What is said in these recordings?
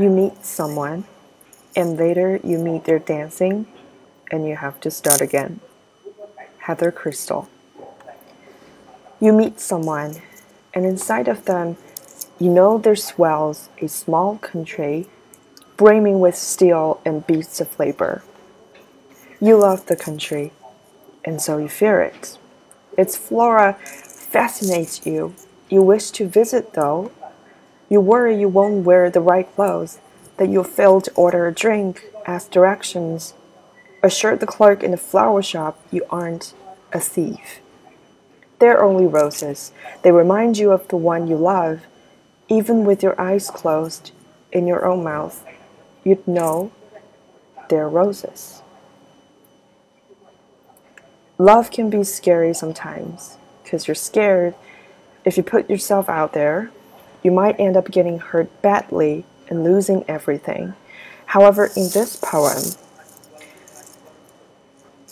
You meet someone, and later you meet their dancing, and you have to start again. Heather Christle. You meet someone, and inside of them, you know there swells a small country brimming with steel and beasts of labor. You love the country, and so you fear it. Its flora fascinates you. You wish to visit, though. You worry you won't wear the right clothes, that you'll fail to order a drink, ask directions, assure the clerk in the flower shop you aren't a thief. They're only roses. They remind you of the one you love. Even with your eyes closed, in your own mouth, you'd know they're roses. Love can be scary sometimes because you're scared if you put yourself out there, you might end up getting hurt badly and losing everything. However, in this poem,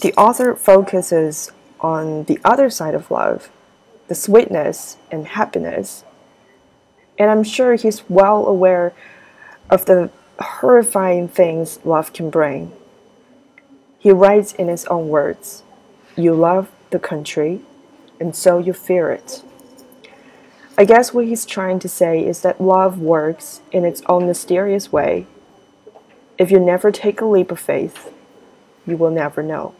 the author focuses on the other side of love, the sweetness and happiness. And I'm sure he's well aware of the horrifying things love can bring. He writes in his own words You love the country, and so you fear it. I guess what he's trying to say is that love works in its own mysterious way. If you never take a leap of faith, you will never know.